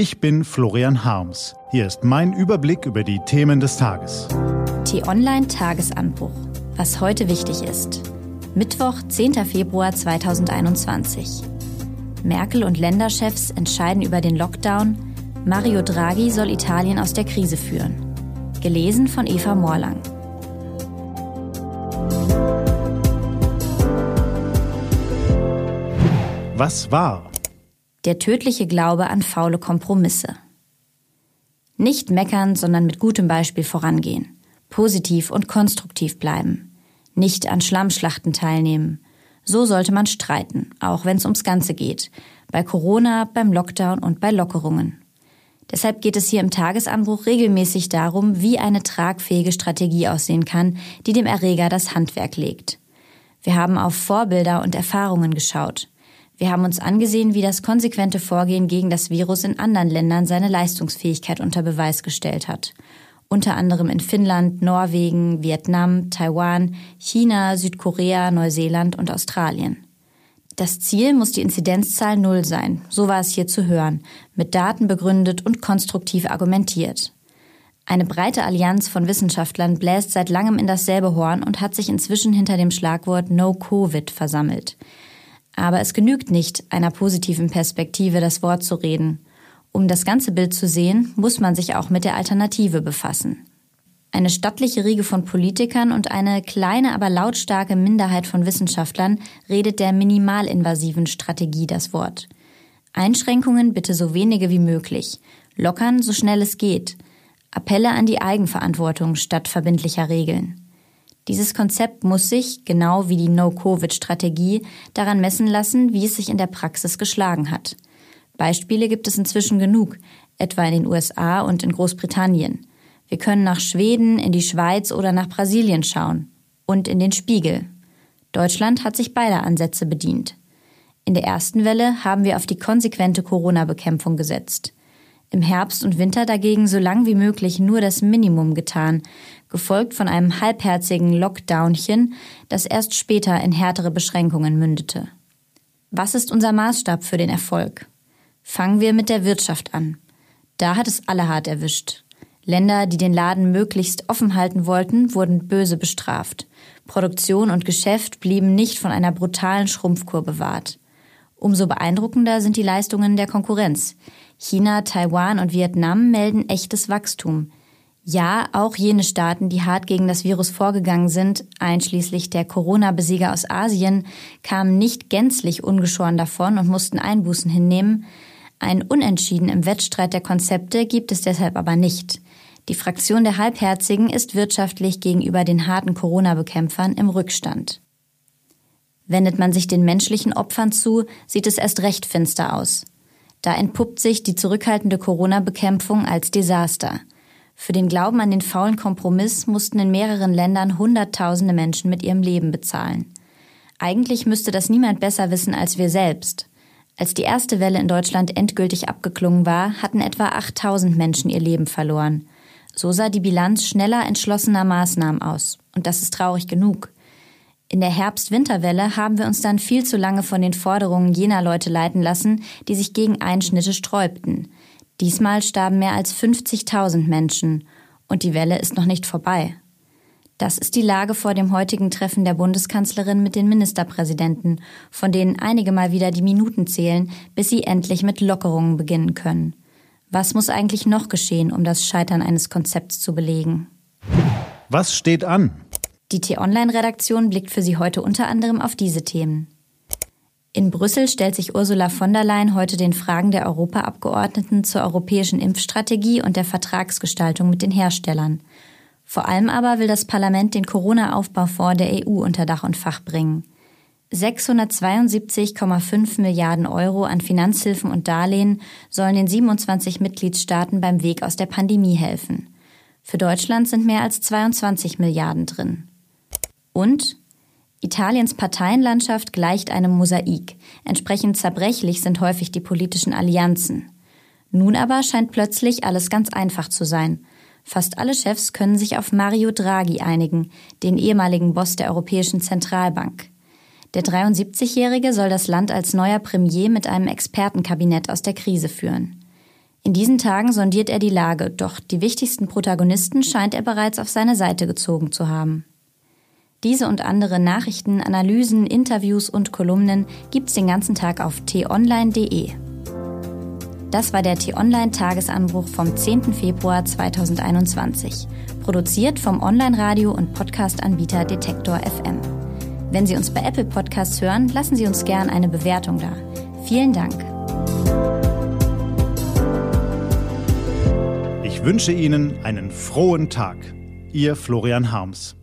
Ich bin Florian Harms. Hier ist mein Überblick über die Themen des Tages. T-Online Tagesanbruch. Was heute wichtig ist. Mittwoch, 10. Februar 2021. Merkel und Länderchefs entscheiden über den Lockdown. Mario Draghi soll Italien aus der Krise führen. Gelesen von Eva Morlang. Was war? Der tödliche Glaube an faule Kompromisse. Nicht meckern, sondern mit gutem Beispiel vorangehen. Positiv und konstruktiv bleiben. Nicht an Schlammschlachten teilnehmen. So sollte man streiten, auch wenn es ums Ganze geht. Bei Corona, beim Lockdown und bei Lockerungen. Deshalb geht es hier im Tagesanbruch regelmäßig darum, wie eine tragfähige Strategie aussehen kann, die dem Erreger das Handwerk legt. Wir haben auf Vorbilder und Erfahrungen geschaut. Wir haben uns angesehen, wie das konsequente Vorgehen gegen das Virus in anderen Ländern seine Leistungsfähigkeit unter Beweis gestellt hat. Unter anderem in Finnland, Norwegen, Vietnam, Taiwan, China, Südkorea, Neuseeland und Australien. Das Ziel muss die Inzidenzzahl Null sein, so war es hier zu hören, mit Daten begründet und konstruktiv argumentiert. Eine breite Allianz von Wissenschaftlern bläst seit langem in dasselbe Horn und hat sich inzwischen hinter dem Schlagwort No Covid versammelt. Aber es genügt nicht, einer positiven Perspektive das Wort zu reden. Um das ganze Bild zu sehen, muss man sich auch mit der Alternative befassen. Eine stattliche Riege von Politikern und eine kleine, aber lautstarke Minderheit von Wissenschaftlern redet der minimalinvasiven Strategie das Wort. Einschränkungen bitte so wenige wie möglich. Lockern so schnell es geht. Appelle an die Eigenverantwortung statt verbindlicher Regeln. Dieses Konzept muss sich, genau wie die No-Covid-Strategie, daran messen lassen, wie es sich in der Praxis geschlagen hat. Beispiele gibt es inzwischen genug, etwa in den USA und in Großbritannien. Wir können nach Schweden, in die Schweiz oder nach Brasilien schauen. Und in den Spiegel. Deutschland hat sich beider Ansätze bedient. In der ersten Welle haben wir auf die konsequente Corona-Bekämpfung gesetzt. Im Herbst und Winter dagegen so lang wie möglich nur das Minimum getan, gefolgt von einem halbherzigen Lockdownchen, das erst später in härtere Beschränkungen mündete. Was ist unser Maßstab für den Erfolg? Fangen wir mit der Wirtschaft an. Da hat es alle hart erwischt. Länder, die den Laden möglichst offen halten wollten, wurden böse bestraft. Produktion und Geschäft blieben nicht von einer brutalen Schrumpfkur bewahrt. Umso beeindruckender sind die Leistungen der Konkurrenz. China, Taiwan und Vietnam melden echtes Wachstum. Ja, auch jene Staaten, die hart gegen das Virus vorgegangen sind, einschließlich der Corona-Besieger aus Asien, kamen nicht gänzlich ungeschoren davon und mussten Einbußen hinnehmen. Ein Unentschieden im Wettstreit der Konzepte gibt es deshalb aber nicht. Die Fraktion der Halbherzigen ist wirtschaftlich gegenüber den harten Corona-Bekämpfern im Rückstand. Wendet man sich den menschlichen Opfern zu, sieht es erst recht finster aus. Da entpuppt sich die zurückhaltende Corona-Bekämpfung als Desaster. Für den Glauben an den faulen Kompromiss mussten in mehreren Ländern Hunderttausende Menschen mit ihrem Leben bezahlen. Eigentlich müsste das niemand besser wissen als wir selbst. Als die erste Welle in Deutschland endgültig abgeklungen war, hatten etwa 8000 Menschen ihr Leben verloren. So sah die Bilanz schneller entschlossener Maßnahmen aus. Und das ist traurig genug. In der Herbst-Winterwelle haben wir uns dann viel zu lange von den Forderungen jener Leute leiten lassen, die sich gegen Einschnitte sträubten. Diesmal starben mehr als 50.000 Menschen und die Welle ist noch nicht vorbei. Das ist die Lage vor dem heutigen Treffen der Bundeskanzlerin mit den Ministerpräsidenten, von denen einige mal wieder die Minuten zählen, bis sie endlich mit Lockerungen beginnen können. Was muss eigentlich noch geschehen, um das Scheitern eines Konzepts zu belegen? Was steht an? Die T-Online-Redaktion blickt für Sie heute unter anderem auf diese Themen. In Brüssel stellt sich Ursula von der Leyen heute den Fragen der Europaabgeordneten zur europäischen Impfstrategie und der Vertragsgestaltung mit den Herstellern. Vor allem aber will das Parlament den Corona-Aufbaufonds der EU unter Dach und Fach bringen. 672,5 Milliarden Euro an Finanzhilfen und Darlehen sollen den 27 Mitgliedstaaten beim Weg aus der Pandemie helfen. Für Deutschland sind mehr als 22 Milliarden drin. Und Italiens Parteienlandschaft gleicht einem Mosaik. Entsprechend zerbrechlich sind häufig die politischen Allianzen. Nun aber scheint plötzlich alles ganz einfach zu sein. Fast alle Chefs können sich auf Mario Draghi einigen, den ehemaligen Boss der Europäischen Zentralbank. Der 73-Jährige soll das Land als neuer Premier mit einem Expertenkabinett aus der Krise führen. In diesen Tagen sondiert er die Lage, doch die wichtigsten Protagonisten scheint er bereits auf seine Seite gezogen zu haben. Diese und andere Nachrichten, Analysen, Interviews und Kolumnen gibt's den ganzen Tag auf t-online.de. Das war der T-Online-Tagesanbruch vom 10. Februar 2021, produziert vom Online-Radio- und Podcast-Anbieter Detektor FM. Wenn Sie uns bei Apple Podcasts hören, lassen Sie uns gern eine Bewertung da. Vielen Dank. Ich wünsche Ihnen einen frohen Tag. Ihr Florian Harms.